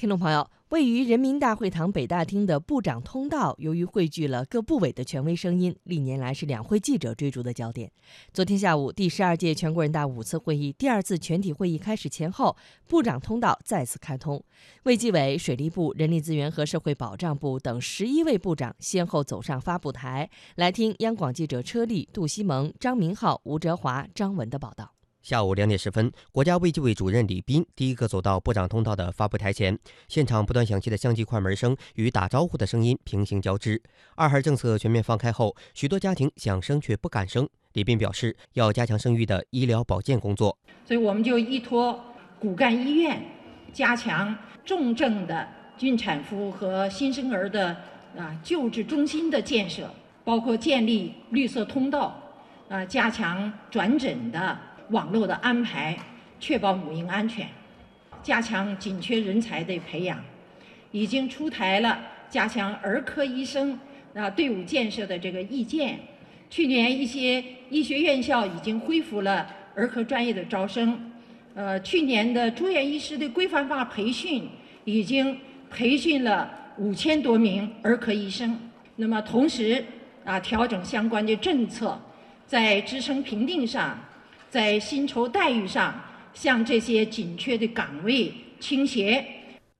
听众朋友，位于人民大会堂北大厅的部长通道，由于汇聚了各部委的权威声音，历年来是两会记者追逐的焦点。昨天下午，第十二届全国人大五次会议第二次全体会议开始前后，部长通道再次开通，卫计委、水利部、人力资源和社会保障部等十一位部长先后走上发布台，来听央广记者车丽、杜西蒙、张明浩、吴哲华、张文的报道。下午两点十分，国家卫计委主任李斌第一个走到部长通道的发布台前，现场不断响起的相机快门声与打招呼的声音平行交织。二孩政策全面放开后，许多家庭想生却不敢生。李斌表示，要加强生育的医疗保健工作，所以我们就依托骨干医院，加强重症的孕产妇和新生儿的啊救治中心的建设，包括建立绿色通道，啊加强转诊的。网络的安排，确保母婴安全，加强紧缺人才的培养，已经出台了加强儿科医生啊队伍建设的这个意见。去年一些医学院校已经恢复了儿科专业的招生，呃，去年的住院医师的规范化培训已经培训了五千多名儿科医生。那么同时啊，调整相关的政策，在职称评定上。在薪酬待遇上向这些紧缺的岗位倾斜。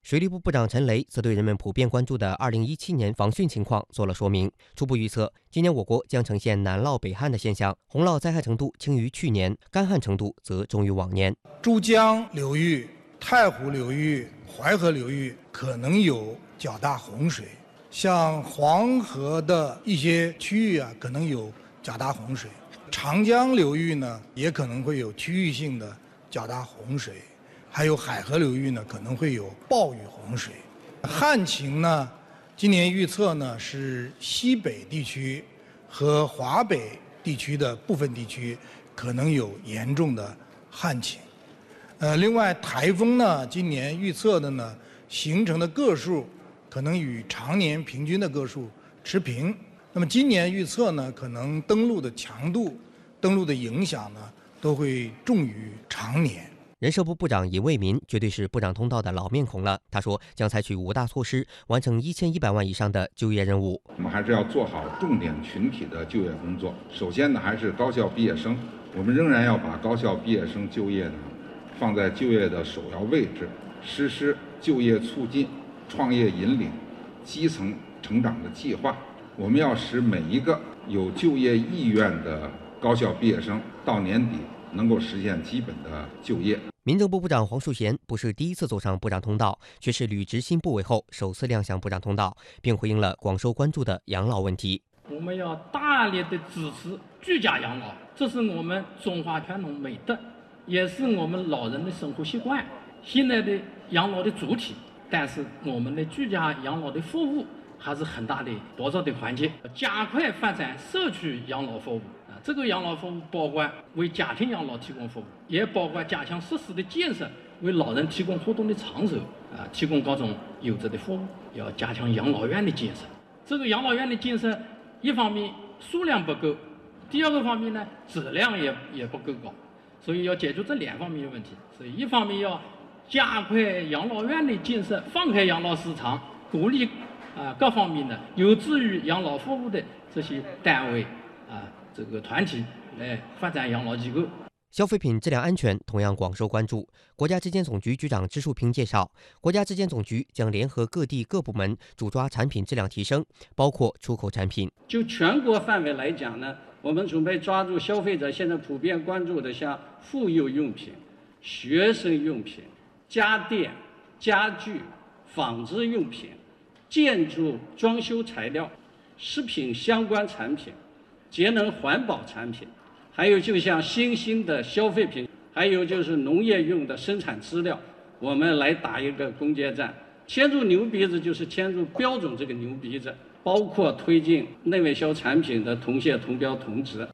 水利部部长陈雷则对人们普遍关注的2017年防汛情况做了说明。初步预测，今年我国将呈现南涝北旱的现象，洪涝灾害程度轻于去年，干旱程度则重于往年。珠江流域、太湖流域、淮河流域可能有较大洪水，像黄河的一些区域啊，可能有较大洪水。长江流域呢，也可能会有区域性的较大洪水，还有海河流域呢，可能会有暴雨洪水。旱情呢，今年预测呢是西北地区和华北地区的部分地区可能有严重的旱情。呃，另外台风呢，今年预测的呢形成的个数可能与常年平均的个数持平。那么今年预测呢，可能登陆的强度、登陆的影响呢，都会重于常年。人社部部长尹卫民绝对是部长通道的老面孔了。他说，将采取五大措施，完成一千一百万以上的就业任务。我们还是要做好重点群体的就业工作。首先呢，还是高校毕业生，我们仍然要把高校毕业生就业呢，放在就业的首要位置，实施就业促进、创业引领、基层成长的计划。我们要使每一个有就业意愿的高校毕业生到年底能够实现基本的就业。民政部部长黄树贤不是第一次走上部长通道，却是履职新部委后首次亮相部长通道，并回应了广受关注的养老问题。我们要大力的支持居家养老，这是我们中华传统美德，也是我们老人的生活习惯。现在的养老的主体，但是我们的居家养老的服务。还是很大的多少的环节，加快发展社区养老服务啊！这个养老服务包括为家庭养老提供服务，也包括加强设施的建设，为老人提供活动的场所啊，提供各种优质的服务。要加强养老院的建设，这个养老院的建设，一方面数量不够，第二个方面呢，质量也也不够高，所以要解决这两方面的问题。所以一方面要加快养老院的建设，放开养老市场，鼓励。啊，各方面的有志于养老服务的这些单位啊，这个团体来发展养老机构。消费品质量安全同样广受关注。国家质检总局局长支树平介绍，国家质检总局将联合各地各部门，主抓产品质量提升，包括出口产品。就全国范围来讲呢，我们准备抓住消费者现在普遍关注的，像妇幼用品、学生用品、家电、家具、纺织用品。建筑装修材料、食品相关产品、节能环保产品，还有就像新兴的消费品，还有就是农业用的生产资料，我们来打一个攻坚战。牵住牛鼻子就是牵住标准这个牛鼻子，包括推进内外销产品的同线同标同值。